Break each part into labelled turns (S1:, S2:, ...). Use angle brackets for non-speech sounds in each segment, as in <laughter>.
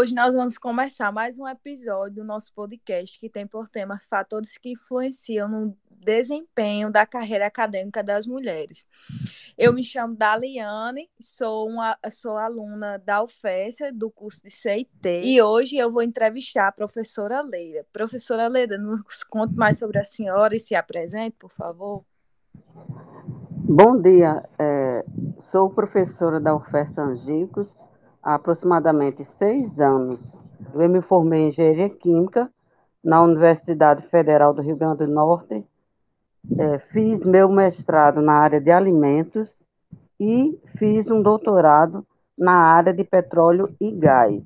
S1: Hoje nós vamos começar mais um episódio do nosso podcast que tem por tema fatores que influenciam no desempenho da carreira acadêmica das mulheres. Eu me chamo Daliane, sou uma sou aluna da UFES, do curso de CIT, e hoje eu vou entrevistar a professora Leida. Professora Leida, nos conte mais sobre a senhora e se apresente, por favor.
S2: Bom dia, é, sou professora da UFES Angicos, há aproximadamente seis anos. Eu me formei em engenharia química na Universidade Federal do Rio Grande do Norte. É, fiz meu mestrado na área de alimentos e fiz um doutorado na área de petróleo e gás.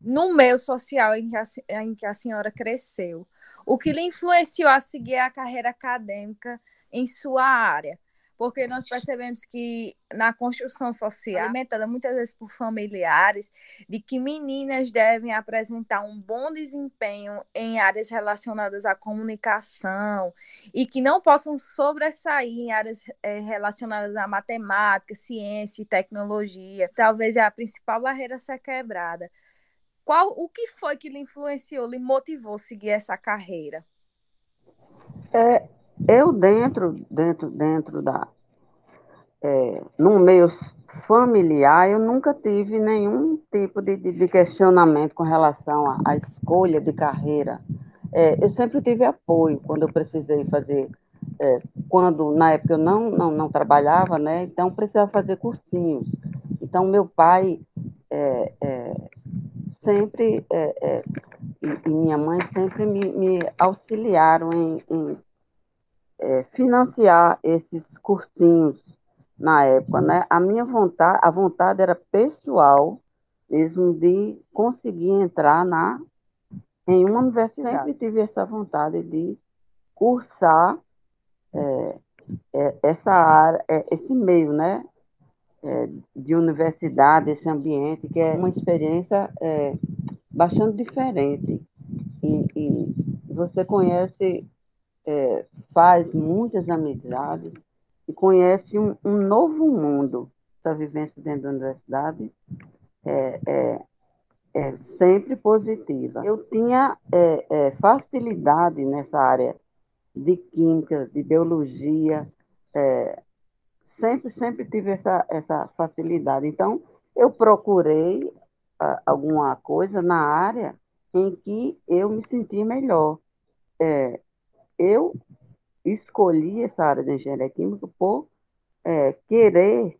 S1: No meio social em que a, em que a senhora cresceu, o que lhe influenciou a seguir a carreira acadêmica em sua área? Porque nós percebemos que na construção social, alimentada muitas vezes por familiares, de que meninas devem apresentar um bom desempenho em áreas relacionadas à comunicação e que não possam sobressair em áreas é, relacionadas à matemática, ciência e tecnologia. Talvez é a principal barreira a ser quebrada. Qual, o que foi que lhe influenciou, lhe motivou a seguir essa carreira?
S2: É, eu dentro, dentro, dentro da, é, no meio familiar, eu nunca tive nenhum tipo de, de questionamento com relação à, à escolha de carreira. É, eu sempre tive apoio quando eu precisei fazer, é, quando na época eu não, não, não trabalhava, né? Então precisava fazer cursinhos. Então meu pai é, é, sempre é, e, e, minha mãe sempre me, me auxiliaram em, em é, financiar esses cursinhos na época, né? A minha vontade, a vontade era pessoal, mesmo de conseguir entrar na em uma universidade. Sempre tive essa vontade de cursar é, é, essa área, é, esse meio, né? É, de universidade, esse ambiente, que é uma experiência é, bastante diferente. E, e você conhece é, faz muitas amizades e conhece um, um novo mundo. Essa vivência dentro da universidade é, é, é sempre positiva. Eu tinha é, é, facilidade nessa área de química, de biologia, é, sempre, sempre tive essa, essa facilidade. Então, eu procurei alguma coisa na área em que eu me senti melhor. Eu escolhi essa área de engenharia química por é, querer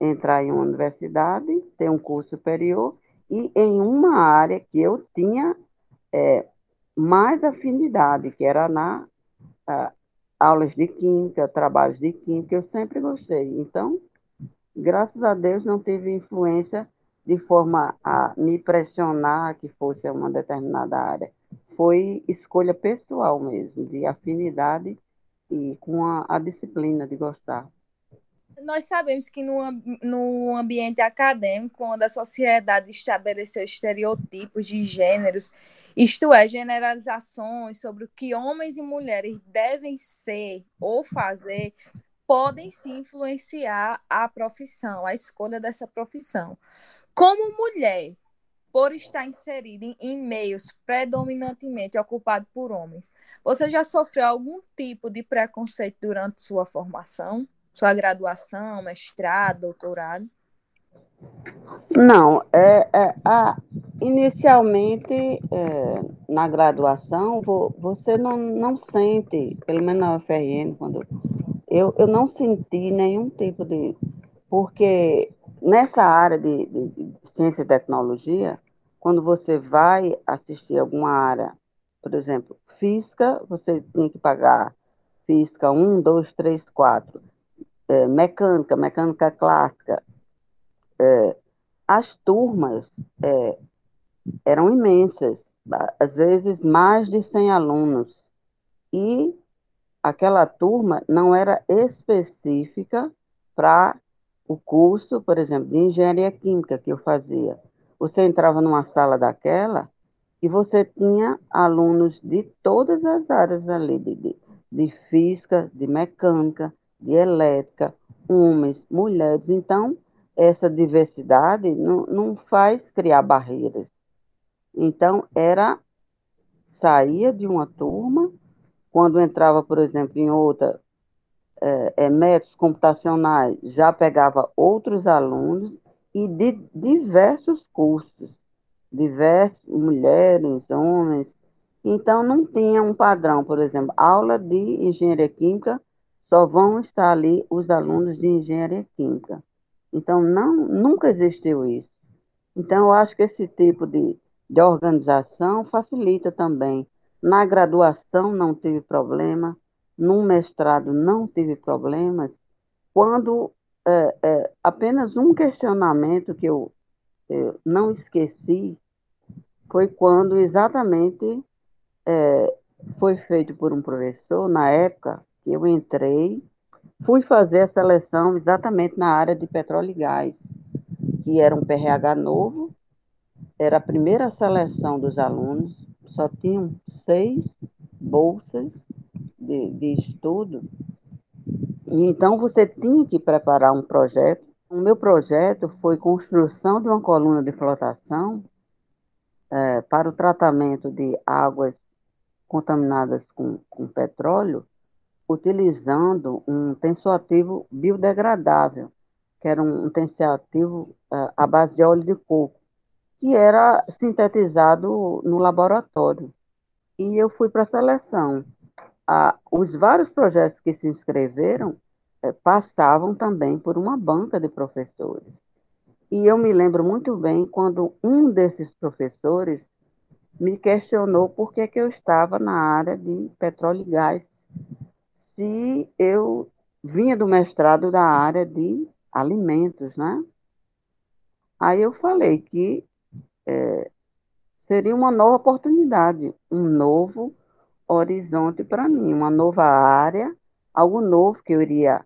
S2: entrar em uma universidade, ter um curso superior e em uma área que eu tinha é, mais afinidade, que era na a, aulas de química, trabalhos de química, eu sempre gostei. Então, graças a Deus, não tive influência de forma a me pressionar que fosse uma determinada área foi escolha pessoal mesmo, de afinidade e com a, a disciplina de gostar.
S1: Nós sabemos que no, no ambiente acadêmico, quando a sociedade estabeleceu estereotipos de gêneros, isto é, generalizações sobre o que homens e mulheres devem ser ou fazer, podem se influenciar a profissão, a escolha dessa profissão. Como mulher, por estar inserido em, em meios predominantemente ocupados por homens, você já sofreu algum tipo de preconceito durante sua formação, sua graduação, mestrado, doutorado?
S2: Não, é, é a, inicialmente é, na graduação você não, não sente, pelo menos na UFRN, quando eu, eu não senti nenhum tipo de. Porque nessa área de, de, de ciência e tecnologia, quando você vai assistir alguma área, por exemplo, física, você tem que pagar física 1, 2, 3, 4. É, mecânica, mecânica clássica. É, as turmas é, eram imensas, às vezes mais de 100 alunos. E aquela turma não era específica para o curso, por exemplo, de engenharia química que eu fazia. Você entrava numa sala daquela e você tinha alunos de todas as áreas ali, de, de, de física, de mecânica, de elétrica, homens, mulheres. Então, essa diversidade não, não faz criar barreiras. Então, era saía de uma turma, quando entrava, por exemplo, em outra, é, é, métodos computacionais, já pegava outros alunos e de diversos cursos, diversos, mulheres, homens. Então, não tinha um padrão, por exemplo, aula de engenharia química, só vão estar ali os alunos de engenharia química. Então, não, nunca existiu isso. Então, eu acho que esse tipo de, de organização facilita também. Na graduação não tive problema, no mestrado não tive problemas. Quando é, é, apenas um questionamento que eu, eu, não esqueci foi quando exatamente é, foi feito por um professor, na época que eu entrei, fui fazer a seleção exatamente na área de petróleo e gás, que era um PRH novo, era a primeira seleção dos alunos, só tinham seis bolsas de, de estudo, então você tinha que preparar um projeto. O meu projeto foi construção de uma coluna de flotação é, para o tratamento de águas contaminadas com, com petróleo, utilizando um tensoativo biodegradável, que era um, um tensoativo é, à base de óleo de coco, que era sintetizado no laboratório. E eu fui para a seleção. Ah, os vários projetos que se inscreveram passavam também por uma banca de professores. E eu me lembro muito bem quando um desses professores me questionou por que, que eu estava na área de petróleo e gás, se eu vinha do mestrado da área de alimentos, né? Aí eu falei que é, seria uma nova oportunidade, um novo horizonte para mim, uma nova área, algo novo que eu iria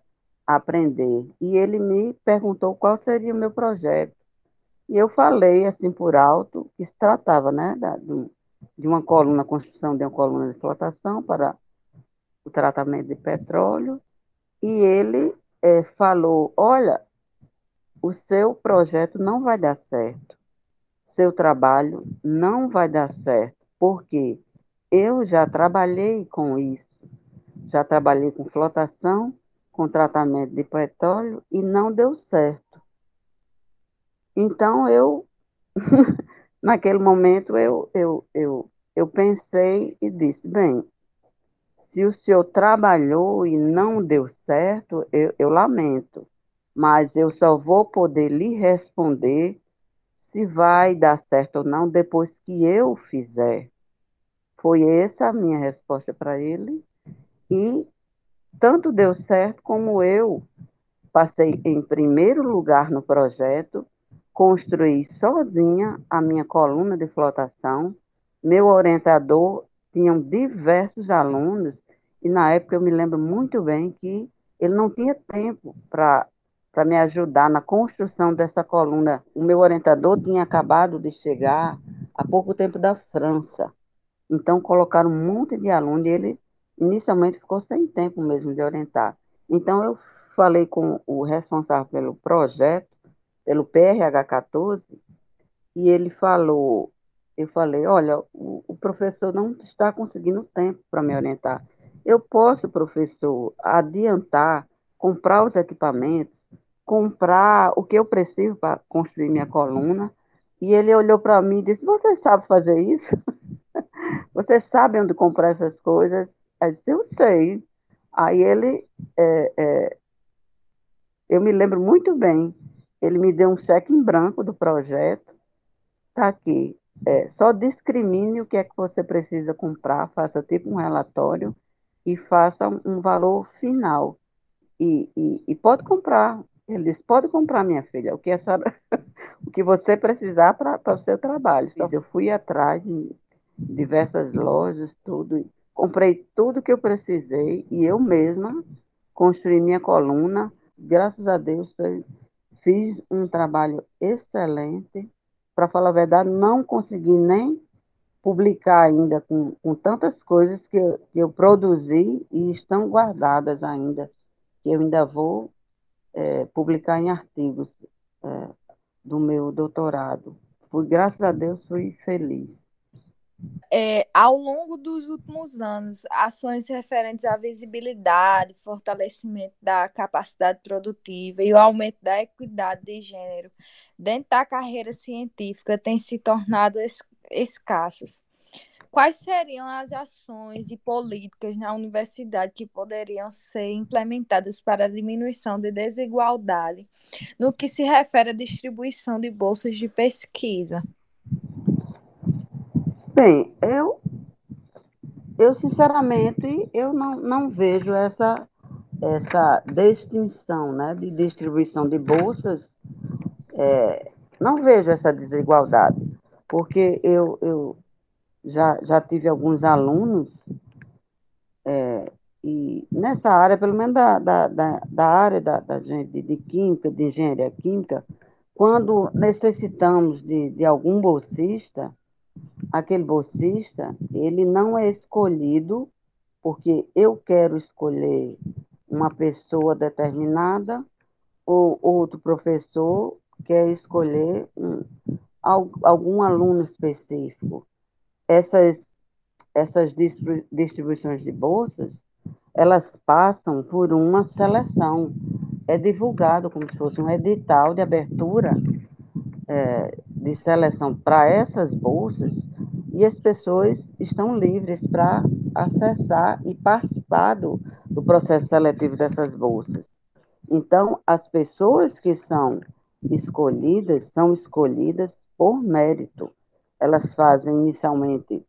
S2: aprender. E ele me perguntou qual seria o meu projeto. E eu falei, assim, por alto, que se tratava, né, da, de uma coluna, construção de uma coluna de flotação para o tratamento de petróleo. E ele é, falou: Olha, o seu projeto não vai dar certo, seu trabalho não vai dar certo, porque eu já trabalhei com isso, já trabalhei com flotação, com tratamento de petróleo e não deu certo. Então eu, <laughs> naquele momento, eu, eu, eu, eu pensei e disse, bem, se o senhor trabalhou e não deu certo, eu, eu lamento, mas eu só vou poder lhe responder se vai dar certo ou não depois que eu fizer. Foi essa a minha resposta para ele. E tanto deu certo como eu passei em primeiro lugar no projeto, construí sozinha a minha coluna de flotação. Meu orientador tinham diversos alunos e na época eu me lembro muito bem que ele não tinha tempo para para me ajudar na construção dessa coluna. O meu orientador tinha acabado de chegar há pouco tempo da França. Então colocaram um monte de alunos e ele inicialmente ficou sem tempo mesmo de orientar. Então eu falei com o responsável pelo projeto, pelo PRH 14, e ele falou, eu falei, olha, o, o professor não está conseguindo tempo para me orientar. Eu posso, professor, adiantar, comprar os equipamentos, comprar o que eu preciso para construir minha coluna. E ele olhou para mim e disse: Você sabe fazer isso? <laughs> Você sabe onde comprar essas coisas? Eu disse: Eu sei. Aí ele, é, é, eu me lembro muito bem, ele me deu um cheque em branco do projeto. Está aqui. É, só discrimine o que é que você precisa comprar, faça tipo um relatório e faça um valor final. E, e, e pode comprar, ele disse, pode comprar, minha filha, o que, senhora, <laughs> o que você precisar para o seu trabalho. Então, eu fui atrás em diversas lojas, tudo, comprei tudo que eu precisei e eu mesma construí minha coluna. Graças a Deus, fiz um trabalho excelente. Para falar a verdade, não consegui nem publicar ainda com, com tantas coisas que eu, que eu produzi e estão guardadas ainda, que eu ainda vou é, publicar em artigos é, do meu doutorado. fui, graças a Deus, fui feliz.
S1: É, ao longo dos últimos anos, ações referentes à visibilidade, fortalecimento da capacidade produtiva e o aumento da equidade de gênero dentro da carreira científica têm se tornado es escassas. Quais seriam as ações e políticas na universidade que poderiam ser implementadas para a diminuição de desigualdade no que se refere à distribuição de bolsas de pesquisa?
S2: Bem, eu, eu sinceramente, eu não, não vejo essa, essa distinção né, de distribuição de bolsas, é, não vejo essa desigualdade, porque eu, eu já, já tive alguns alunos, é, e nessa área, pelo menos da, da, da, da área da, da gente de, química, de engenharia química, quando necessitamos de, de algum bolsista, aquele bolsista, ele não é escolhido porque eu quero escolher uma pessoa determinada ou outro professor quer escolher um, algum aluno específico essas, essas distribuições de bolsas, elas passam por uma seleção. É divulgado como se fosse um edital de abertura é, de seleção para essas bolsas e as pessoas estão livres para acessar e participar do, do processo seletivo dessas bolsas. Então, as pessoas que são escolhidas são escolhidas por mérito elas fazem inicialmente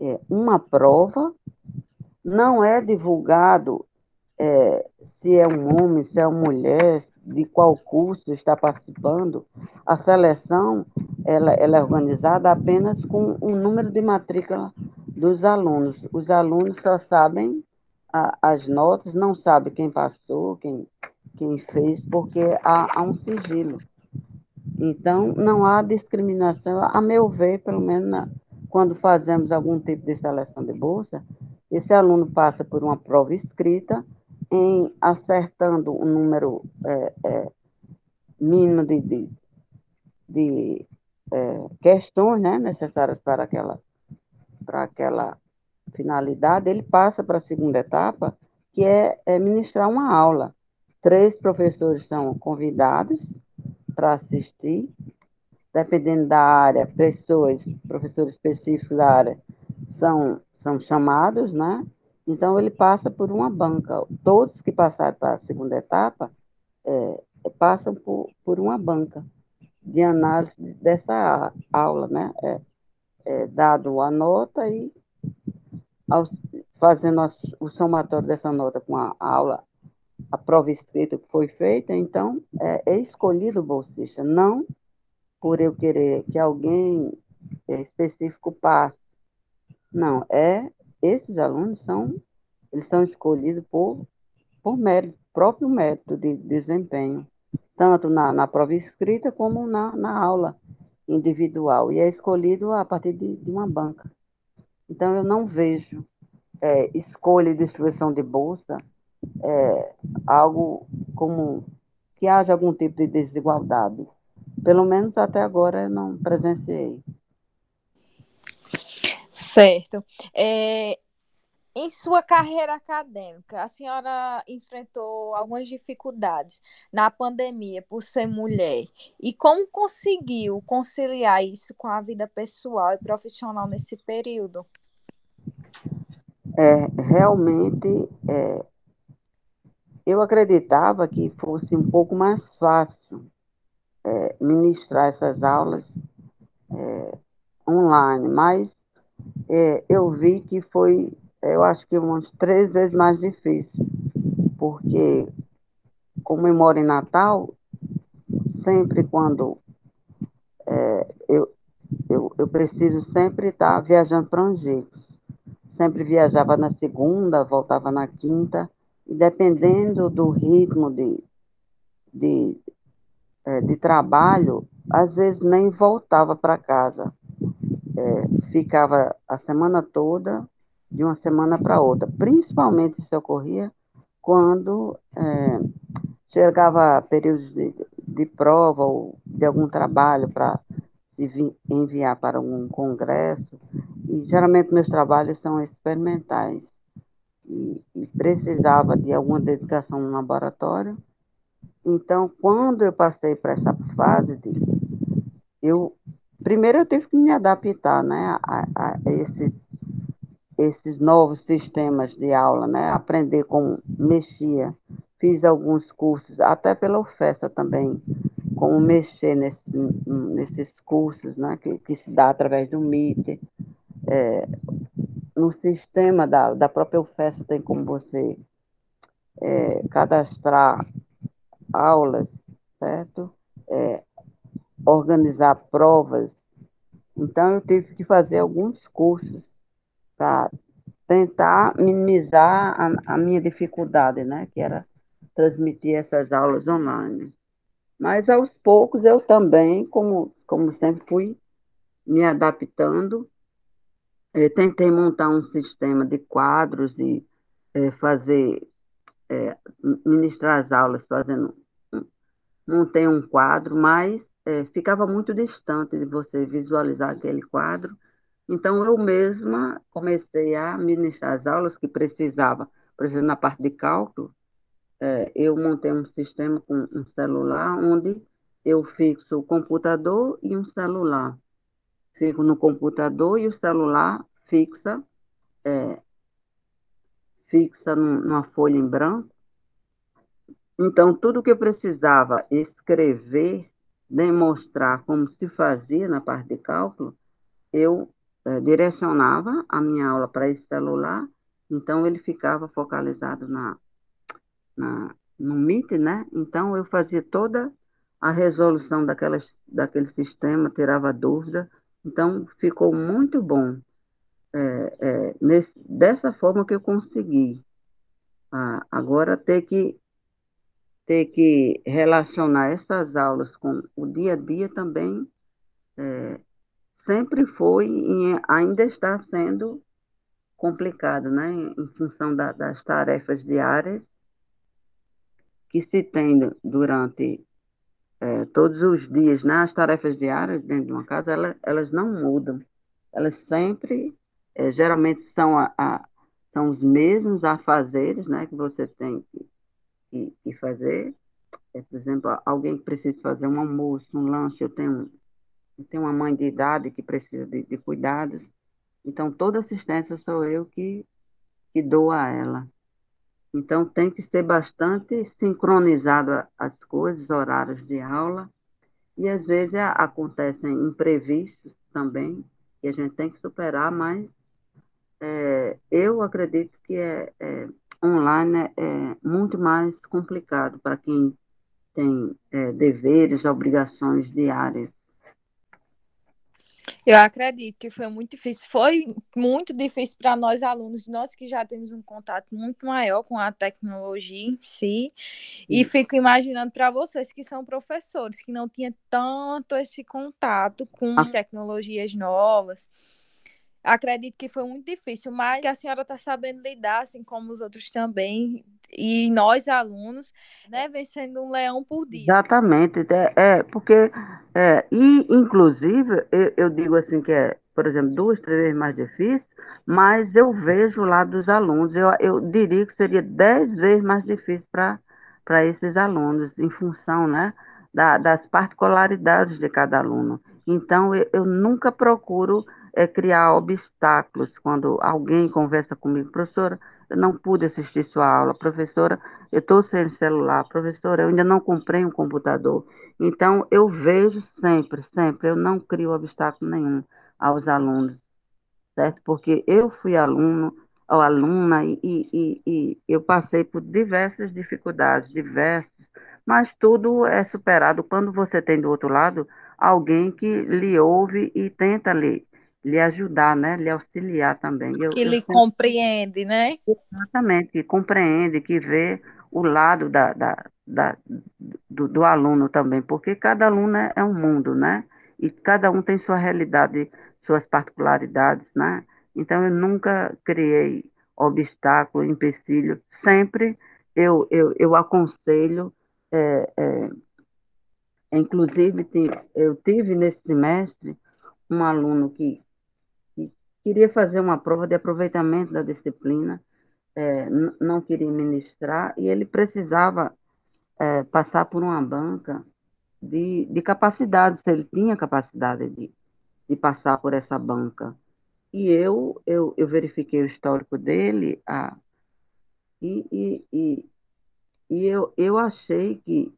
S2: é, uma prova, não é divulgado é, se é um homem, se é uma mulher, de qual curso está participando. A seleção ela, ela é organizada apenas com o um número de matrícula dos alunos. Os alunos só sabem a, as notas, não sabem quem passou, quem, quem fez, porque há, há um sigilo. Então, não há discriminação, a meu ver, pelo menos na, quando fazemos algum tipo de seleção de bolsa, esse aluno passa por uma prova escrita, em acertando um número é, é, mínimo de, de, de é, questões né, necessárias para aquela, para aquela finalidade, ele passa para a segunda etapa, que é, é ministrar uma aula. Três professores são convidados para assistir, dependendo da área, pessoas, professores específicos da área, são, são chamados, né? Então, ele passa por uma banca. Todos que passaram para a segunda etapa é, passam por, por uma banca de análise dessa aula, né? É, é dado a nota e aos, fazendo o somatório dessa nota com a aula a prova escrita que foi feita, então é, é escolhido o bolsista, não por eu querer que alguém é, específico passe. Não, é esses alunos são eles são escolhidos por por mérito, próprio mérito de desempenho, tanto na, na prova escrita como na, na aula individual, e é escolhido a partir de, de uma banca. Então, eu não vejo é, escolha e distribuição de bolsa é, algo como que haja algum tipo de desigualdade. Pelo menos até agora eu não presenciei.
S1: Certo. É, em sua carreira acadêmica, a senhora enfrentou algumas dificuldades na pandemia por ser mulher. E como conseguiu conciliar isso com a vida pessoal e profissional nesse período?
S2: É, realmente, é, eu acreditava que fosse um pouco mais fácil é, ministrar essas aulas é, online, mas é, eu vi que foi, eu acho que umas três vezes mais difícil, porque como eu moro em Natal, sempre quando é, eu, eu, eu preciso sempre estar viajando para Angicos. Sempre viajava na segunda, voltava na quinta, e dependendo do ritmo de, de, é, de trabalho, às vezes nem voltava para casa. É, ficava a semana toda, de uma semana para outra. Principalmente isso ocorria quando é, chegava períodos de, de prova ou de algum trabalho para se enviar para um congresso, e geralmente meus trabalhos são experimentais, e, e precisava de alguma dedicação no laboratório. Então, quando eu passei para essa fase, de, eu primeiro eu tive que me adaptar né, a, a esses, esses novos sistemas de aula, né, aprender como mexia. Fiz alguns cursos, até pela UFESA também, como mexer nesse, nesses cursos né, que, que se dá através do MIT. É, no sistema da, da própria UFESA tem como você é, cadastrar aulas, certo? É, organizar provas. Então, eu tive que fazer alguns cursos para tentar minimizar a, a minha dificuldade, né? Que era transmitir essas aulas online. Mas aos poucos eu também, como, como sempre fui me adaptando, eh, tentei montar um sistema de quadros e eh, fazer, eh, ministrar as aulas fazendo, montei um quadro, mas ficava muito distante de você visualizar aquele quadro. Então eu mesma comecei a ministrar as aulas que precisava, por exemplo, na parte de cálculo, é, eu montei um sistema com um celular onde eu fixo o computador e um celular. Fico no computador e o celular fixa, é, fixa numa folha em branco. Então, tudo que eu precisava escrever, demonstrar como se fazia na parte de cálculo, eu é, direcionava a minha aula para esse celular, então ele ficava focalizado na, na, no MIT, né? Então eu fazia toda a resolução daquelas, daquele sistema, tirava dúvida. Então ficou muito bom. É, é, nesse, dessa forma que eu consegui. Ah, agora ter que ter que relacionar essas aulas com o dia a dia também é, sempre foi e ainda está sendo complicado, né? Em função da, das tarefas diárias que se tem durante é, todos os dias, né? as tarefas diárias dentro de uma casa, elas, elas não mudam. Elas sempre, é, geralmente, são, a, a, são os mesmos afazeres né, que você tem que, que, que fazer. É, por exemplo, alguém que precisa fazer um almoço, um lanche, eu tenho, eu tenho uma mãe de idade que precisa de, de cuidados, então toda assistência sou eu que, que dou a ela. Então, tem que ser bastante sincronizado as coisas, horários de aula, e às vezes acontecem imprevistos também, que a gente tem que superar, mas é, eu acredito que é, é online é, é muito mais complicado para quem tem é, deveres, obrigações diárias.
S1: Eu acredito que foi muito difícil. Foi muito difícil para nós alunos, nós que já temos um contato muito maior com a tecnologia em si. E fico imaginando para vocês que são professores, que não tinham tanto esse contato com as ah. tecnologias novas. Acredito que foi muito difícil, mas a senhora está sabendo lidar, assim como os outros também, e nós alunos, né, vencendo um leão por dia.
S2: Exatamente, é, é porque, é, e inclusive, eu, eu, digo assim que é, por exemplo, duas, três vezes mais difícil, mas eu vejo lá dos alunos, eu, eu diria que seria dez vezes mais difícil para esses alunos, em função, né, da, das particularidades de cada aluno. Então, eu, eu nunca procuro é, criar obstáculos quando alguém conversa comigo, professora, eu não pude assistir sua aula, professora, eu estou sem celular, professora, eu ainda não comprei um computador. Então, eu vejo sempre, sempre, eu não crio obstáculo nenhum aos alunos, certo? Porque eu fui aluno, ou aluna, e, e, e eu passei por diversas dificuldades, diversas, mas tudo é superado quando você tem do outro lado alguém que lhe ouve e tenta lhe lhe ajudar, né? Lhe auxiliar também.
S1: Eu, que eu lhe sempre... compreende, né?
S2: Exatamente, que compreende, que vê o lado da, da, da do, do, aluno também, porque cada aluno é, é um mundo, né? E cada um tem sua realidade, suas particularidades, né? Então, eu nunca criei obstáculo, empecilho, sempre eu, eu, eu aconselho é, é, inclusive, eu tive nesse semestre um aluno que, que queria fazer uma prova de aproveitamento da disciplina, é, não queria ministrar, e ele precisava é, passar por uma banca de, de capacidade, se ele tinha capacidade de, de passar por essa banca. E eu, eu, eu verifiquei o histórico dele a, e, e, e, e eu, eu achei que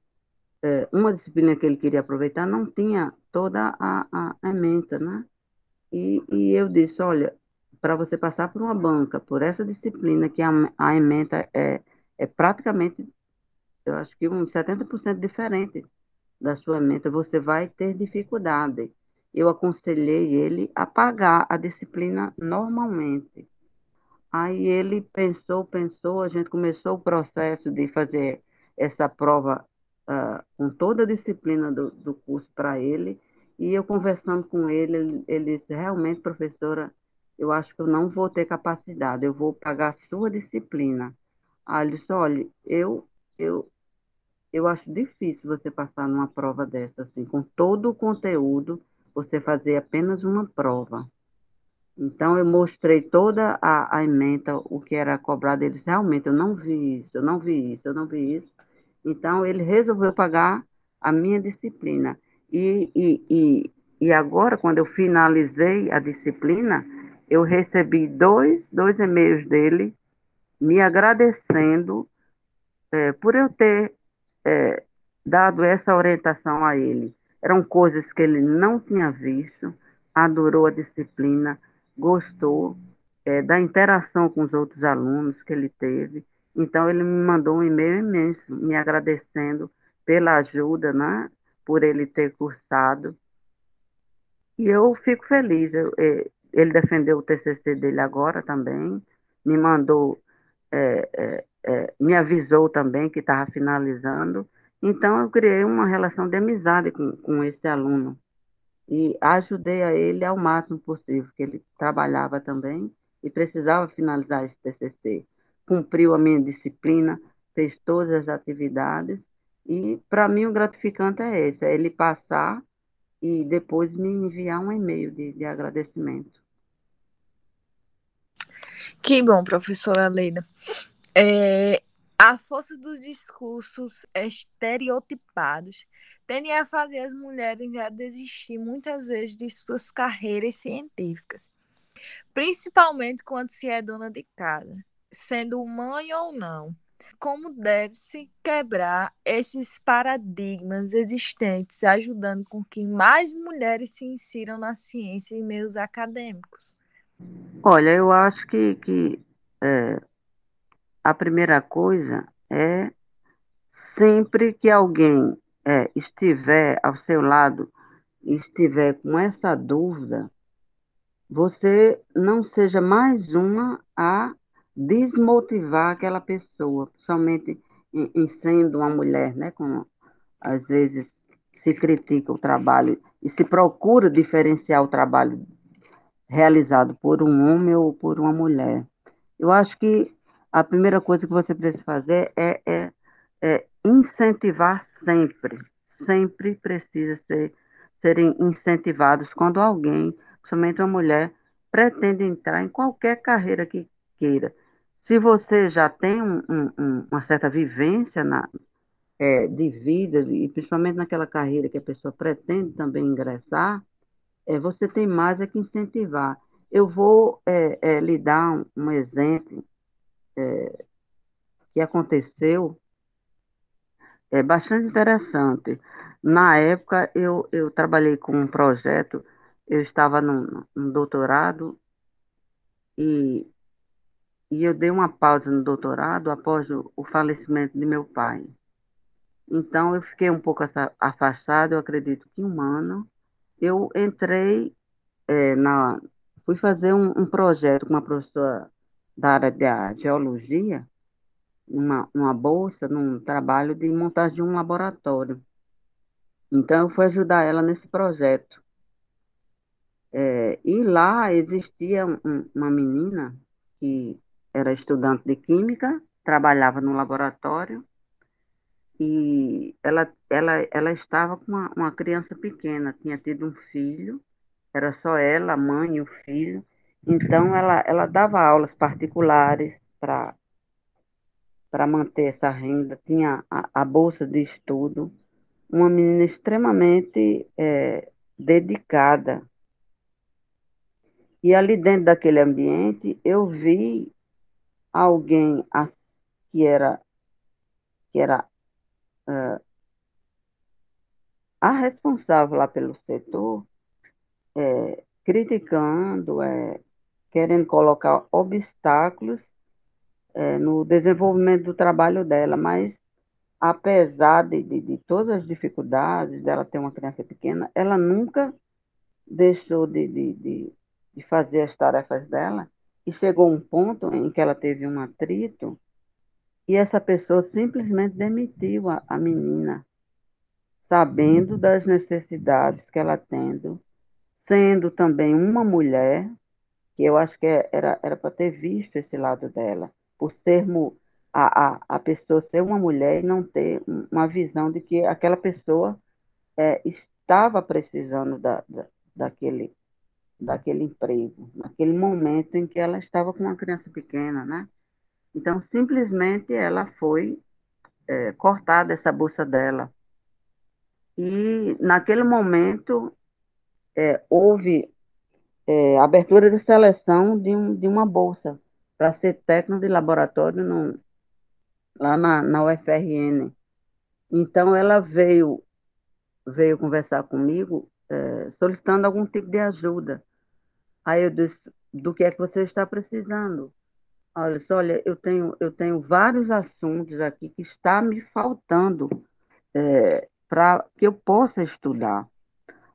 S2: é, uma disciplina que ele queria aproveitar não tinha toda a, a, a ementa, né? E, e eu disse, olha, para você passar por uma banca, por essa disciplina que a, a ementa é, é praticamente, eu acho que uns 70% diferente da sua ementa, você vai ter dificuldade. Eu aconselhei ele a pagar a disciplina normalmente. Aí ele pensou, pensou, a gente começou o processo de fazer essa prova uh, com toda a disciplina do, do curso para ele, e eu conversando com ele, ele, ele disse, realmente, professora, eu acho que eu não vou ter capacidade, eu vou pagar a sua disciplina. Aí ele disse, olha, eu, eu, eu acho difícil você passar numa prova dessa, assim, com todo o conteúdo, você fazer apenas uma prova. Então, eu mostrei toda a, a ementa, o que era cobrado. Eles, realmente, eu não vi isso, eu não vi isso, eu não vi isso. Então, ele resolveu pagar a minha disciplina. E, e, e, e agora, quando eu finalizei a disciplina, eu recebi dois, dois e-mails dele me agradecendo é, por eu ter é, dado essa orientação a ele. Eram coisas que ele não tinha visto, adorou a disciplina, gostou é, da interação com os outros alunos que ele teve. Então, ele me mandou um e-mail imenso, me agradecendo pela ajuda, né, por ele ter cursado. E eu fico feliz. Eu, é, ele defendeu o TCC dele agora também, me mandou, é, é, me avisou também que estava finalizando. Então, eu criei uma relação de amizade com, com esse aluno e ajudei a ele ao máximo possível, que ele trabalhava também e precisava finalizar esse TCC. Cumpriu a minha disciplina, fez todas as atividades e para mim o gratificante é esse, é ele passar e depois me enviar um e-mail de, de agradecimento.
S1: Que bom, professora Leida. É, a força dos discursos estereotipados tende a fazer as mulheres a desistir muitas vezes de suas carreiras científicas, principalmente quando se é dona de casa, sendo mãe ou não. Como deve-se quebrar esses paradigmas existentes, ajudando com que mais mulheres se insiram na ciência e meios acadêmicos?
S2: Olha, eu acho que, que é, a primeira coisa é sempre que alguém é, estiver ao seu lado, estiver com essa dúvida, você não seja mais uma a desmotivar aquela pessoa, somente em, em sendo uma mulher, né? Como às vezes se critica o trabalho e se procura diferenciar o trabalho realizado por um homem ou por uma mulher. Eu acho que a primeira coisa que você precisa fazer é, é, é incentivar sempre, sempre precisa ser, serem incentivados quando alguém, principalmente uma mulher, pretende entrar em qualquer carreira que queira. Se você já tem um, um, uma certa vivência na, é, de vida, e principalmente naquela carreira que a pessoa pretende também ingressar, é, você tem mais é que incentivar. Eu vou é, é, lhe dar um, um exemplo é, que aconteceu é bastante interessante. Na época, eu, eu trabalhei com um projeto, eu estava no, no doutorado e, e eu dei uma pausa no doutorado após o, falecimento de meu pai. Então, eu fiquei um pouco afastado, eu acredito que um ano. Eu entrei é, na. Fui fazer um, um projeto com uma professora da área da geologia, uma, uma bolsa num trabalho de montagem de um laboratório. Então, eu fui ajudar ela nesse projeto. É, e lá existia um, uma menina que era estudante de química, trabalhava no laboratório, e ela, ela, ela estava com uma, uma criança pequena, tinha tido um filho, era só ela, a mãe e o filho, então ela, ela dava aulas particulares para para manter essa renda, tinha a, a, bolsa de estudo, uma menina extremamente é, dedicada. E ali dentro daquele ambiente, eu vi alguém que era, que era uh, a responsável lá pelo setor, é, criticando, é, querendo colocar obstáculos é, no desenvolvimento do trabalho dela, mas apesar de, de, de, todas as dificuldades dela ter uma criança pequena, ela nunca deixou de, de, de, de fazer as tarefas dela e chegou um ponto em que ela teve um atrito e essa pessoa simplesmente demitiu a, a menina, sabendo das necessidades que ela tendo, sendo também uma mulher, que eu acho que é, era para ter visto esse lado dela, por ser a, a, a pessoa ser uma mulher e não ter uma visão de que aquela pessoa é, estava precisando da, da, daquele, daquele emprego, naquele momento em que ela estava com uma criança pequena, né? Então, simplesmente ela foi é, cortada essa bolsa dela. E naquele momento é, houve é, abertura de seleção de, um, de uma bolsa para ser técnico de laboratório no, lá na, na UFRN. Então ela veio veio conversar comigo é, solicitando algum tipo de ajuda. Aí eu disse, do que é que você está precisando? Olha, olha, eu tenho, eu tenho vários assuntos aqui que está me faltando é, para que eu possa estudar.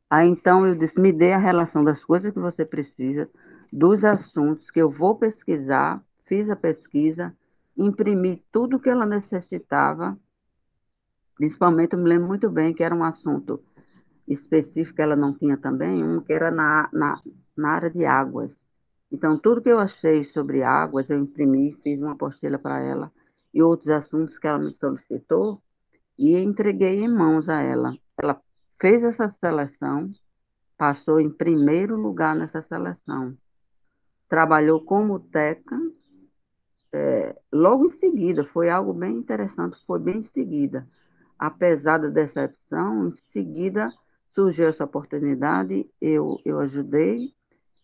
S2: Aí então eu disse, me dê a relação das coisas que você precisa, dos assuntos que eu vou pesquisar, fiz a pesquisa, imprimi tudo que ela necessitava, principalmente eu me lembro muito bem que era um assunto específico que ela não tinha também, um que era na, na, na área de águas. Então, tudo que eu achei sobre águas, eu imprimi, fiz uma apostila para ela e outros assuntos que ela me solicitou e entreguei em mãos a ela. Ela fez essa seleção, passou em primeiro lugar nessa seleção. Trabalhou como teca, é, logo em seguida, foi algo bem interessante, foi bem em seguida. Apesar da decepção, em seguida surgiu essa oportunidade, eu, eu ajudei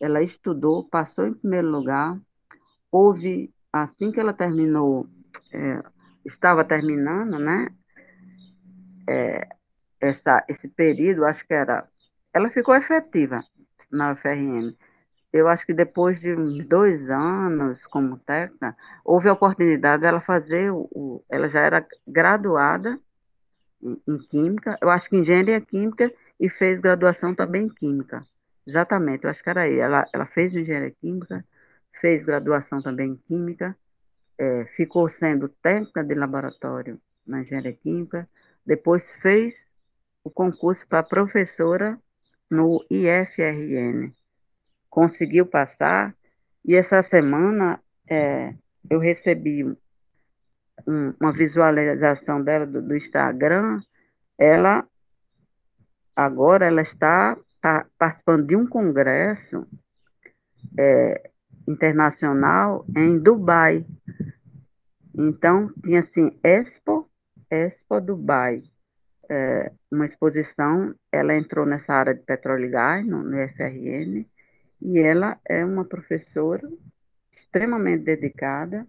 S2: ela estudou, passou em primeiro lugar. Houve, assim que ela terminou, é, estava terminando, né? É, essa, esse período, acho que era. Ela ficou efetiva na UFRN. Eu acho que depois de dois anos como técnica, houve a oportunidade dela fazer o, o. Ela já era graduada em, em Química, eu acho que Engenharia Química, e fez graduação também em Química. Exatamente, eu acho que era aí. Ela, ela fez engenharia química, fez graduação também em química, é, ficou sendo técnica de laboratório na engenharia química, depois fez o concurso para professora no IFRN. Conseguiu passar, e essa semana é, eu recebi um, uma visualização dela do, do Instagram. Ela agora ela está tá participando de um congresso é, internacional em Dubai. Então, tinha assim, Expo, Expo Dubai, é, uma exposição, ela entrou nessa área de petróleo e gás, no, no FRN, e ela é uma professora extremamente dedicada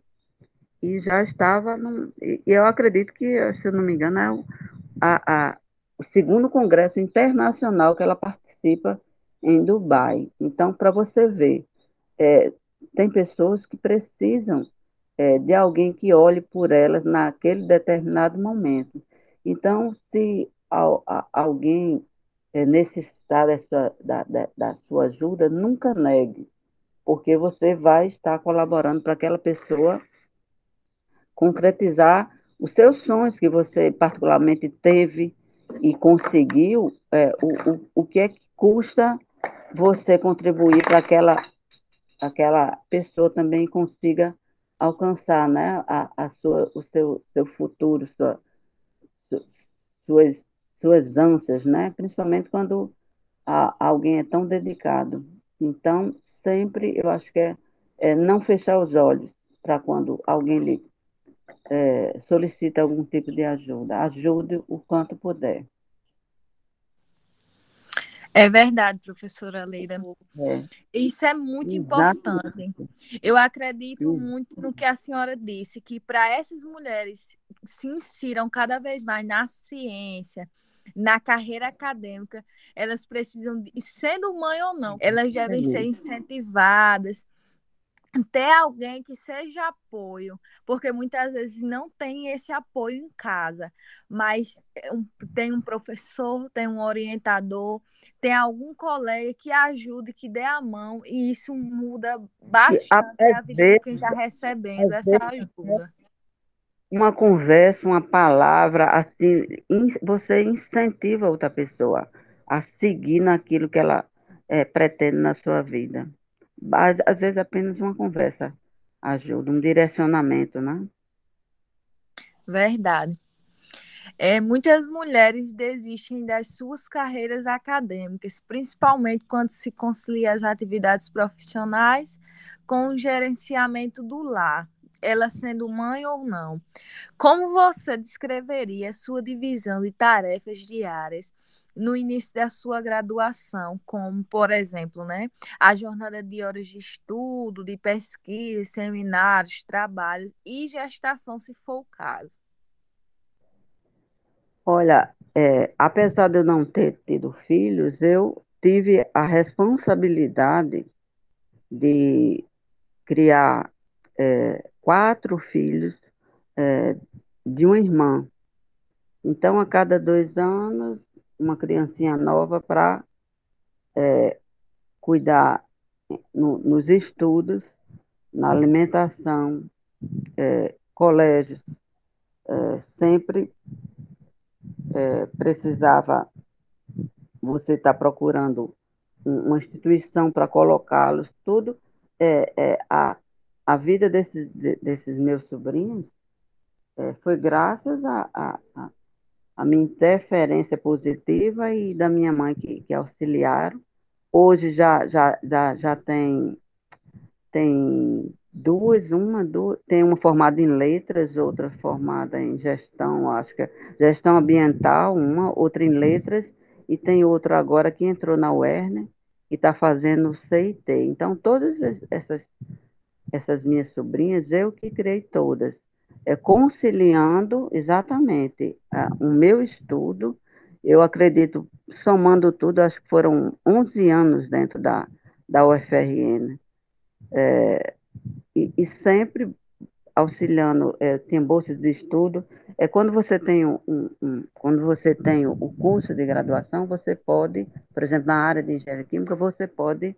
S2: e já estava, no, e eu acredito que, se eu não me engano, é o, a, a, o segundo congresso internacional que ela participa participa em Dubai. Então, para você ver, é, tem pessoas que precisam é, de alguém que olhe por elas naquele determinado momento. Então, se ao, a, alguém é, necessitar dessa, da, da, da sua ajuda, nunca negue, porque você vai estar colaborando para aquela pessoa concretizar os seus sonhos que você particularmente teve e conseguiu, é, o, o, o que é que custa você contribuir para aquela, aquela pessoa também consiga alcançar né, a, a sua, o seu, seu futuro, sua, suas, suas ânsias, né? Principalmente quando a, alguém é tão dedicado. Então, sempre eu acho que é, é não fechar os olhos para quando alguém lhe é, solicita algum tipo de ajuda. Ajude o quanto puder.
S1: É verdade, professora Leira. É. Isso é muito importante. Eu acredito muito no que a senhora disse, que para essas mulheres se insiram cada vez mais na ciência, na carreira acadêmica, elas precisam, sendo mãe ou não, elas devem ser incentivadas, ter alguém que seja apoio, porque muitas vezes não tem esse apoio em casa, mas é tem um professor, tem um orientador, tem algum colega que ajude, que dê a mão, e isso muda bastante a, vida de quem está recebendo essa ajuda.
S2: Uma conversa, uma palavra, assim, você incentiva outra pessoa a seguir naquilo que ela é, pretende na sua vida às vezes apenas uma conversa ajuda, um direcionamento, né?
S1: Verdade. É, muitas mulheres desistem das suas carreiras acadêmicas, principalmente quando se concilia as atividades profissionais com o gerenciamento do lar, ela sendo mãe ou não. Como você descreveria sua divisão de tarefas diárias no início da sua graduação, como, por exemplo, né, a jornada de horas de estudo, de pesquisa, seminários, trabalhos e gestação, se for o caso?
S2: Olha, é, apesar de eu não ter tido filhos, eu tive a responsabilidade de criar é, quatro filhos é, de uma irmã. Então, a cada dois anos, uma criancinha nova para é, cuidar no, nos estudos, na alimentação, é, colégios, é, sempre é, precisava você estar tá procurando uma instituição para colocá-los, tudo. É, é, a, a vida desses, desses meus sobrinhos foi graças a, a, a minha interferência positiva e da minha mãe que, que auxiliaram. Hoje já, já, já, já tem, tem duas, uma, duas, tem uma formada em letras, outra formada em gestão, acho que é gestão ambiental, uma, outra em letras, e tem outra agora que entrou na UERN e está fazendo CIT. Então, todas essas, essas minhas sobrinhas, eu que criei todas é, conciliando exatamente o meu estudo. Eu acredito, somando tudo, acho que foram 11 anos dentro da, da UFRN. É, e, e, sempre auxiliando, é, tem bolsas de estudo. É quando você tem um, um, quando você tem o curso de graduação, você pode, por exemplo, na área de engenharia química, você pode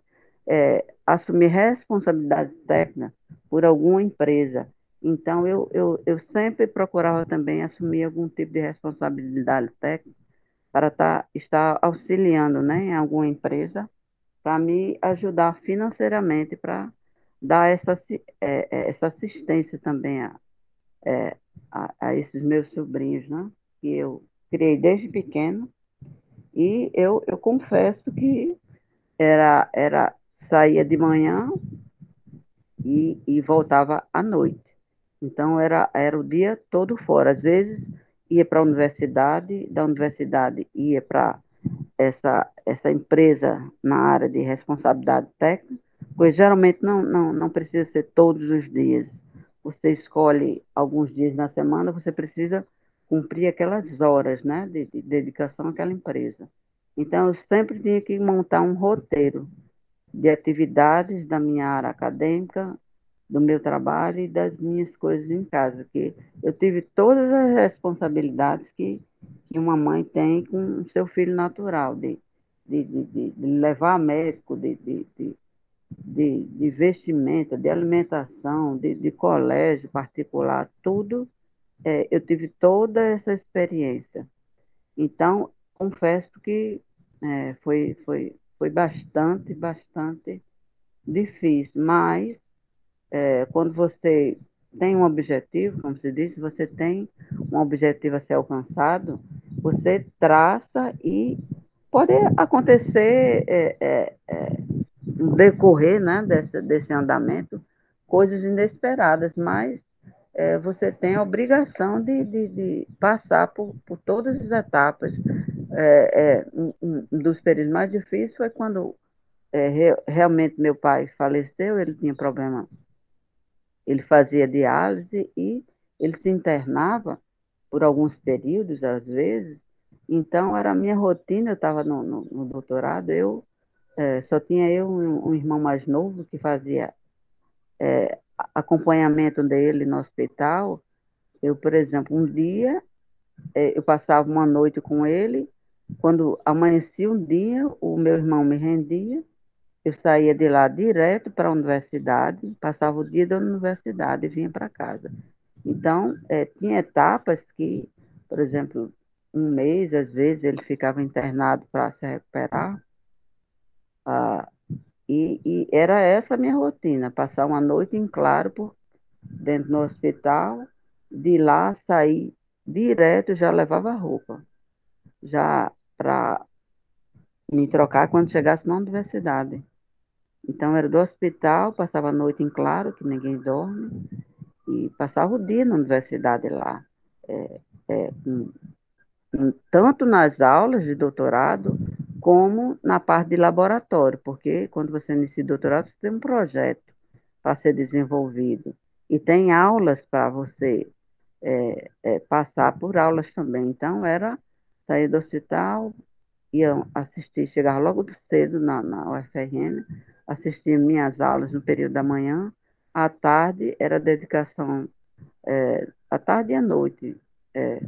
S2: é, assumir responsabilidade técnica por alguma empresa. Então, eu, eu, eu sempre procurava também assumir algum tipo de responsabilidade técnica para tá, estar auxiliando né, em alguma empresa para me ajudar financeiramente para dar essa, é, é, essa assistência também a, é, a, a, esses meus sobrinhos, né? Que eu criei desde pequeno. E eu, eu confesso que era, era saía de manhã e, e voltava à noite. Então, era, era o dia todo fora. Às vezes, ia para a universidade, da universidade ia para essa, essa empresa na área de responsabilidade técnica, pois geralmente não, não, não precisa ser todos os dias. Você escolhe alguns dias na semana, você precisa cumprir aquelas horas né, de, de dedicação àquela empresa. Então, eu sempre tinha que montar um roteiro de atividades da minha área acadêmica, do meu trabalho e das minhas coisas em casa, que eu tive todas as responsabilidades que, que uma mãe tem com o seu filho natural, de, de, de, de levar médico, de, de, de, de, de vestimenta, de alimentação, de, de colégio particular, tudo, é, eu tive toda essa experiência. Então, confesso que é, foi, foi, foi bastante, bastante difícil, mas é, quando você tem um objetivo, como se disse, você tem um objetivo a ser alcançado, você traça e pode acontecer é, é, é, decorrer né, desse, desse andamento coisas inesperadas, mas é, você tem a obrigação de, de, de passar por, por, todas as etapas. É, é, um, um, dos períodos mais difíceis foi quando re, realmente meu pai faleceu, ele tinha problema, ele fazia diálise e ele se internava por alguns períodos, às vezes, então era a minha rotina, eu estava no, no, no, doutorado, eu é, só tinha eu um, um, irmão mais novo que fazia é, acompanhamento dele no hospital. Eu, por exemplo, um dia é, eu passava uma noite com ele, quando amanhecia um dia, o meu irmão me rendia, eu saía de lá direto para a universidade, passava o dia da universidade e vinha para casa. Então, é, tinha etapas que, por exemplo, um mês, às vezes, ele ficava internado para se recuperar. Ah, e, e, era essa a minha rotina, passar uma noite em claro por, dentro do hospital, de lá sair direto, já levava roupa, já para me trocar quando chegasse na universidade. Então, era do hospital, passava a noite em claro, que ninguém dorme, e passava o dia na universidade lá, é, é, tanto nas aulas de doutorado, como na parte de laboratório, porque quando você inicia o doutorado, você tem um projeto para ser desenvolvido e tem aulas para você é, é, passar por aulas também. Então, era sair do hospital, ia assistir, chegar logo cedo na, na UFRN, assistir minhas aulas no período da manhã, à tarde era dedicação, é, à tarde e à noite, é,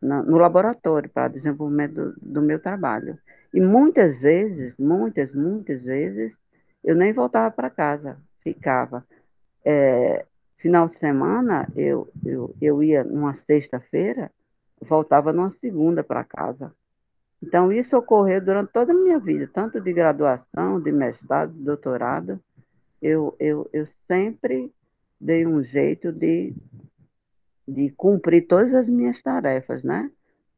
S2: no laboratório para desenvolvimento do, do meu trabalho. E muitas vezes, muitas, muitas vezes, eu nem voltava para casa, ficava. É, final de semana, eu, eu, eu ia numa sexta-feira, voltava numa segunda para casa. Então, isso ocorreu durante toda a minha vida, tanto de graduação, de mestrado, de doutorado. Eu, eu, eu sempre dei um jeito de, de cumprir todas as minhas tarefas, né?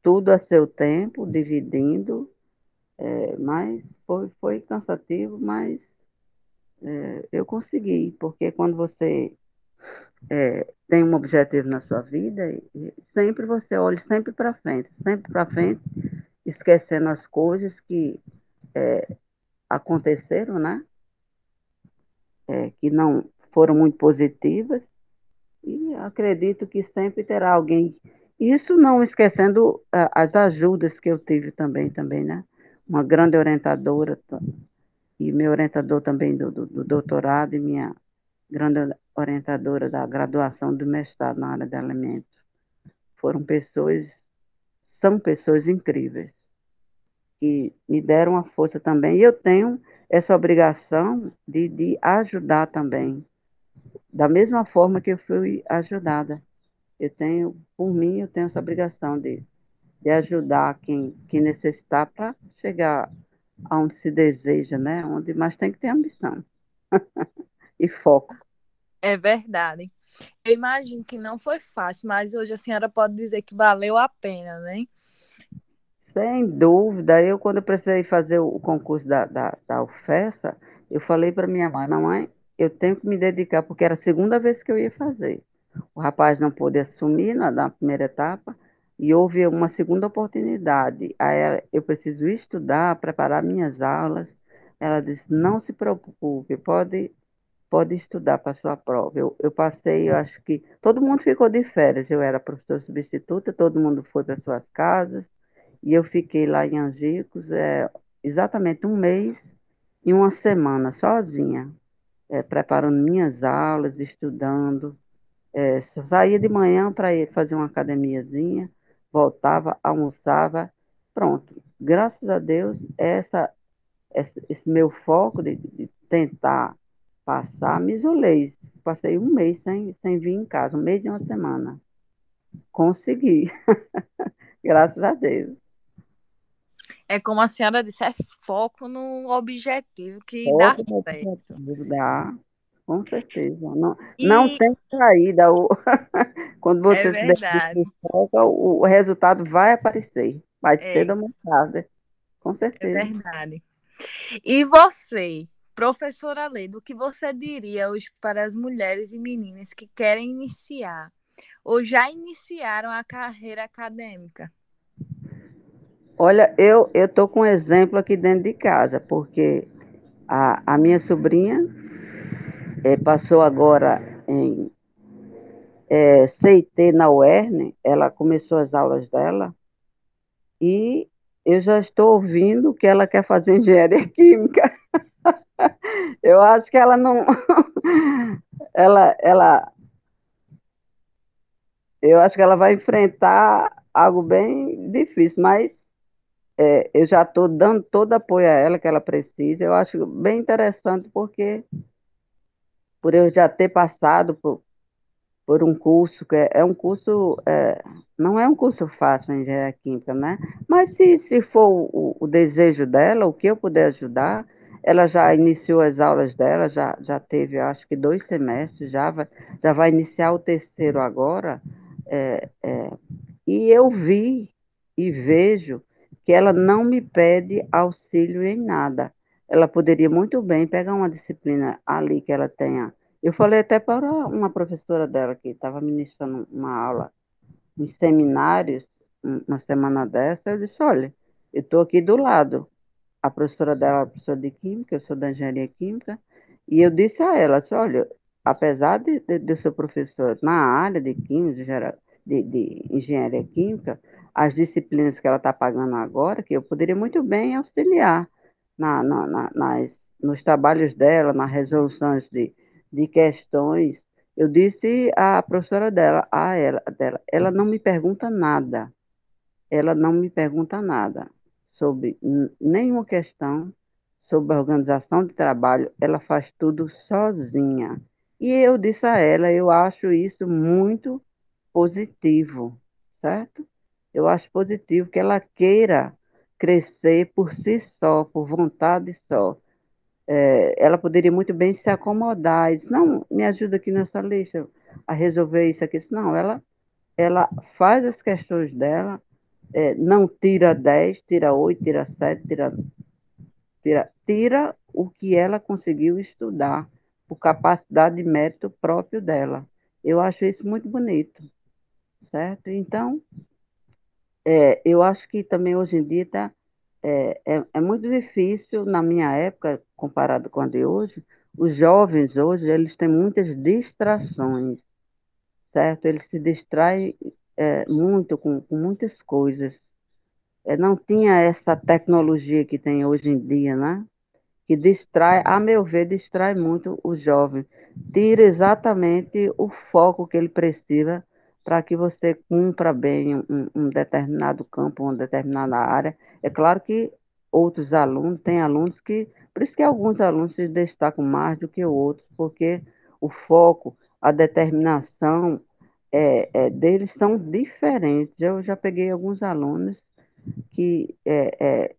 S2: Tudo a seu tempo, dividindo é, mas foi, foi cansativo, mas é, eu consegui, porque quando você é, tem um objetivo na sua vida, sempre você olha sempre para frente, sempre para frente, esquecendo as coisas que é, aconteceram, né? É, que não foram muito positivas, e acredito que sempre terá alguém. Isso não esquecendo as ajudas que eu tive também, também, né? uma grande orientadora, e meu orientador também do, do, do doutorado, e minha grande orientadora da graduação do mestrado na área de alimentos. Foram pessoas, são pessoas incríveis, que me deram a força também. E eu tenho essa obrigação de, de ajudar também, da mesma forma que eu fui ajudada. Eu tenho, por mim, eu tenho essa obrigação de de ajudar quem, quem necessitar para chegar aonde se deseja, né? Onde, mas tem que ter ambição <laughs> e foco.
S1: É verdade. Eu imagino que não foi fácil, mas hoje a senhora pode dizer que valeu a pena, né?
S2: Sem dúvida. Eu, quando eu precisei fazer o concurso da, da, da UFESA, eu falei para minha mãe, mamãe, eu tenho que me dedicar, porque era a segunda vez que eu ia fazer. O rapaz não pôde assumir na, na primeira etapa, e houve uma segunda oportunidade. Aí eu preciso estudar, preparar minhas aulas. Ela disse: não se preocupe, pode, pode estudar para sua prova. Eu, eu passei, eu acho que todo mundo ficou de férias. Eu era professora substituta, todo mundo foi para suas casas. E eu fiquei lá em Angicos é, exatamente um mês e uma semana sozinha, é, preparando minhas aulas, estudando. É, saía de manhã para ir fazer uma academiazinha voltava, almoçava, pronto. Graças a Deus, essa, esse, esse meu foco de, de, tentar passar, me isolei. Passei um mês sem, sem vir em casa, um mês e uma semana. Consegui. <laughs> Graças a Deus.
S1: É como a senhora disse, é foco no objetivo que foco dá
S2: certo. Dá, com certeza. Não, e... não tem saída. O... <laughs> Quando você é se dedica, o, o resultado vai aparecer. mais é. mais tarde, com
S1: é
S2: certeza.
S1: É verdade. E você, professora Leda, o que você diria hoje para as mulheres e meninas que querem iniciar ou já iniciaram a carreira acadêmica?
S2: Olha, eu estou com um exemplo aqui dentro de casa, porque a, a minha sobrinha é, passou agora em é, CIT na UERN, ela começou as aulas dela, e eu já estou ouvindo que ela quer fazer engenharia <laughs> química. eu acho que ela não. <laughs> ela, ela. Eu acho que ela vai enfrentar algo bem difícil, mas é, eu já estou dando todo apoio a ela que ela precisa. Eu acho bem interessante porque por eu já ter passado por, por um curso que é, é um curso é, não é um curso fácil em engenharia química, né? Mas se, se for o, o, desejo dela, o que eu puder ajudar, ela já iniciou as aulas dela, já, já teve, acho que dois semestres, já vai, já vai iniciar o terceiro agora. É, é, e eu vi e vejo que ela não me pede auxílio em nada. Ela poderia muito bem pegar uma disciplina ali que ela tenha. Eu falei até para uma professora dela que estava ministrando uma aula em seminários, uma semana dessa, eu disse, olha, eu estou aqui do lado. A professora dela é professora de Química, eu sou da Engenharia Química, e eu disse a ela, olha, apesar de, de, de ser professor na área de Química, de, de Engenharia Química, as disciplinas que ela está pagando agora, que eu poderia muito bem auxiliar na, na, na, nas, nos trabalhos dela, nas resoluções de, de questões. Eu disse à professora dela, a ela, dela, ela não me pergunta nada. Ela não me pergunta nada sobre nenhuma questão sobre organização de trabalho, ela faz tudo sozinha. E eu disse a ela, eu acho isso muito positivo, certo? Eu acho positivo que ela queira crescer por si só, por vontade só. É, ela poderia muito bem se acomodar e dizer, não, me ajuda aqui nessa lista a resolver isso aqui. Não, ela, ela faz as questões dela, é, não tira 10, tira 8, tira 7, tira, tira, tira o que ela conseguiu estudar, por capacidade de mérito próprio dela. Eu acho isso muito bonito, certo? Então, é, eu acho que também hoje em dia tá, é, é, é, muito difícil, na minha época, comparado com a de hoje, os jovens hoje, eles têm muitas distrações, certo? Eles se distraem é, muito com, com, muitas coisas. É, não tinha essa tecnologia que tem hoje em dia, né? Que distrai, a meu ver, distrai muito o jovem. Tira exatamente o foco que ele precisa para que você cumpra bem um, um, determinado campo, uma determinada área. É claro que outros alunos, tem alunos que, por isso que alguns alunos se destacam mais do que outros, porque o foco, a determinação é, é, deles são diferentes. Eu já peguei alguns alunos que é, é,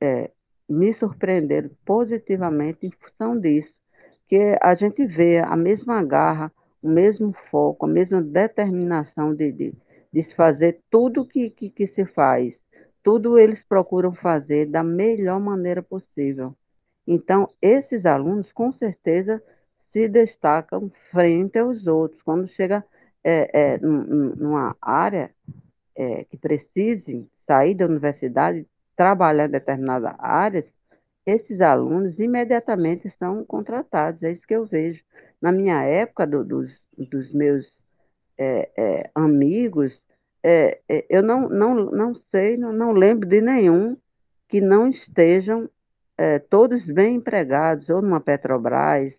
S2: é me surpreenderam positivamente em função disso, que a gente vê a mesma garra, o mesmo foco, a mesma determinação de, de, de fazer tudo que, que, que se faz. Tudo eles procuram fazer da melhor maneira possível. Então, esses alunos, com certeza, se destacam frente aos outros. Quando chega é, é, numa área é, que precise sair da universidade, trabalhar em determinadas áreas, esses alunos imediatamente são contratados. É isso que eu vejo na minha época, do, dos, dos meus é, é, amigos, é, é, eu não, não, não sei, não, não lembro de nenhum que não estejam é, todos bem empregados, ou numa Petrobras,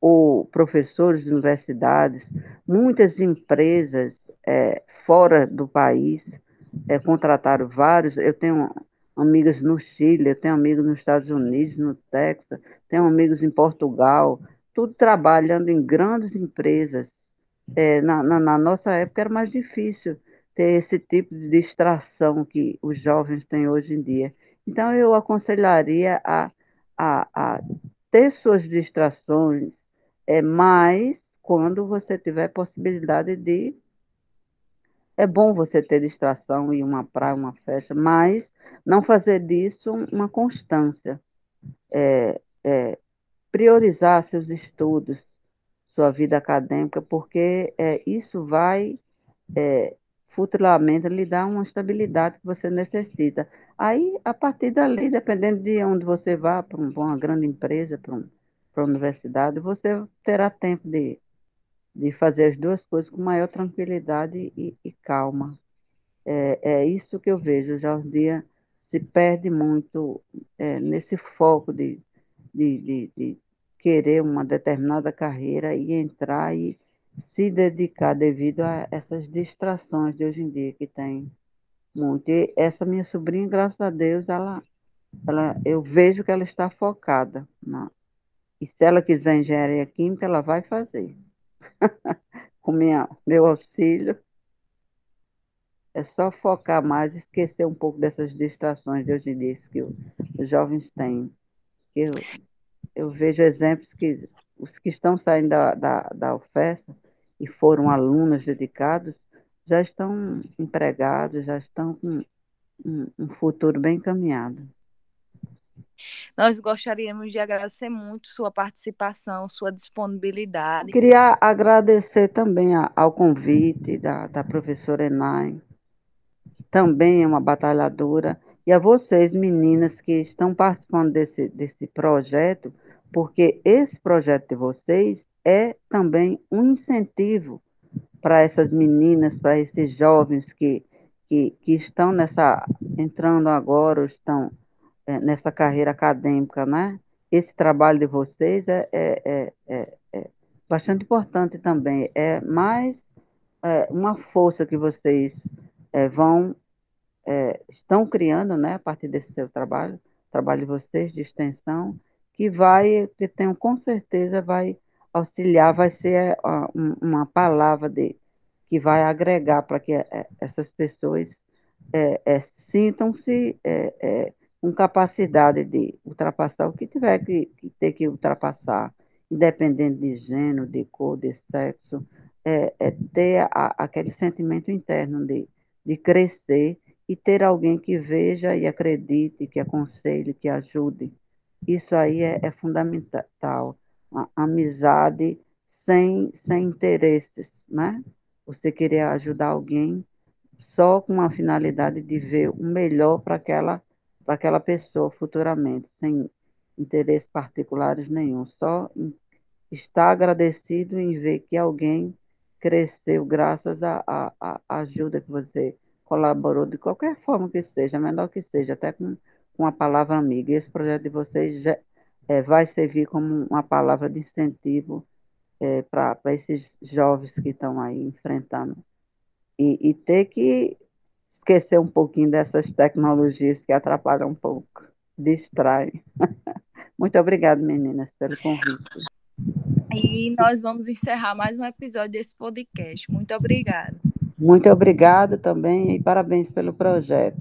S2: ou professores de universidades, muitas empresas é, fora do país contrataram vários. Eu tenho amigas no Chile, eu tenho amigos nos Estados Unidos, no Texas, tenho amigos em Portugal, tudo trabalhando em grandes empresas. É, na, na, na, nossa época era mais difícil ter esse tipo de distração que os jovens têm hoje em dia. Então, eu aconselharia a, a, a ter suas distrações, é, mais quando você tiver possibilidade de, é bom você ter distração e uma praia, uma festa, mas não fazer disso uma constância. É, é, priorizar seus estudos, sua vida acadêmica, porque é, isso vai é, futuramente lhe dar uma estabilidade que você necessita. Aí, a partir dali, dependendo de onde você vá, para uma grande empresa, para um, a universidade, você terá tempo de, de fazer as duas coisas com maior tranquilidade e, e calma. É, é, isso que eu vejo. Já o dia se perde muito é, nesse foco de, de, de, de querer uma determinada carreira e entrar e se dedicar devido a essas distrações de hoje em dia que tem muito. E essa minha sobrinha, graças a Deus, ela, ela, eu vejo que ela está focada. Na, e se ela quiser engenharia química, ela vai fazer. <laughs> Com minha, meu auxílio. É só focar mais, esquecer um pouco dessas distrações de hoje em dia que os jovens têm. Eu, eu vejo exemplos que os que estão saindo da, da, da UFESA e foram alunos dedicados já estão empregados, já estão com um, um futuro bem encaminhado.
S1: Nós gostaríamos de agradecer muito sua participação, sua disponibilidade.
S2: Queria agradecer também ao convite da, da professora Enai, também é uma batalhadora, e a vocês, meninas, que estão participando desse, desse projeto, porque esse projeto de vocês é também um incentivo para essas meninas, para esses jovens que, que, que estão nessa, entrando agora, ou estão é, nessa carreira acadêmica, né? Esse trabalho de vocês é, é, é, é, é bastante importante também. É mais é, uma força que vocês é, vão, estão criando, né? A partir desse seu trabalho, trabalho de vocês de extensão, que vai, que tenho com certeza vai auxiliar, vai ser uma palavra de, que vai agregar para que essas pessoas sintam-se com capacidade de ultrapassar o que tiver que, que ter que ultrapassar, independente de gênero, de cor, de sexo, é, é ter a, aquele sentimento interno de, de crescer e ter alguém que veja e acredite, que aconselhe, que ajude. Isso aí é, é fundamental. A amizade sem, sem interesses, né? Você querer ajudar alguém só com a finalidade de ver o melhor para aquela para aquela pessoa futuramente, sem interesses particulares nenhum, só estar agradecido em ver que alguém cresceu graças à ajuda que você colaborou, de qualquer forma que seja, menor que seja, até com, com uma palavra amiga. E esse projeto de vocês já, é, vai servir como uma palavra de incentivo é, para esses jovens que estão aí enfrentando. E, e ter que esquecer um pouquinho dessas tecnologias que atrapalham um pouco, distraem. <laughs> Muito obrigada, meninas, pelo convite.
S1: E nós vamos encerrar mais um episódio desse podcast. Muito obrigada.
S2: Muito obrigada também e parabéns pelo projeto.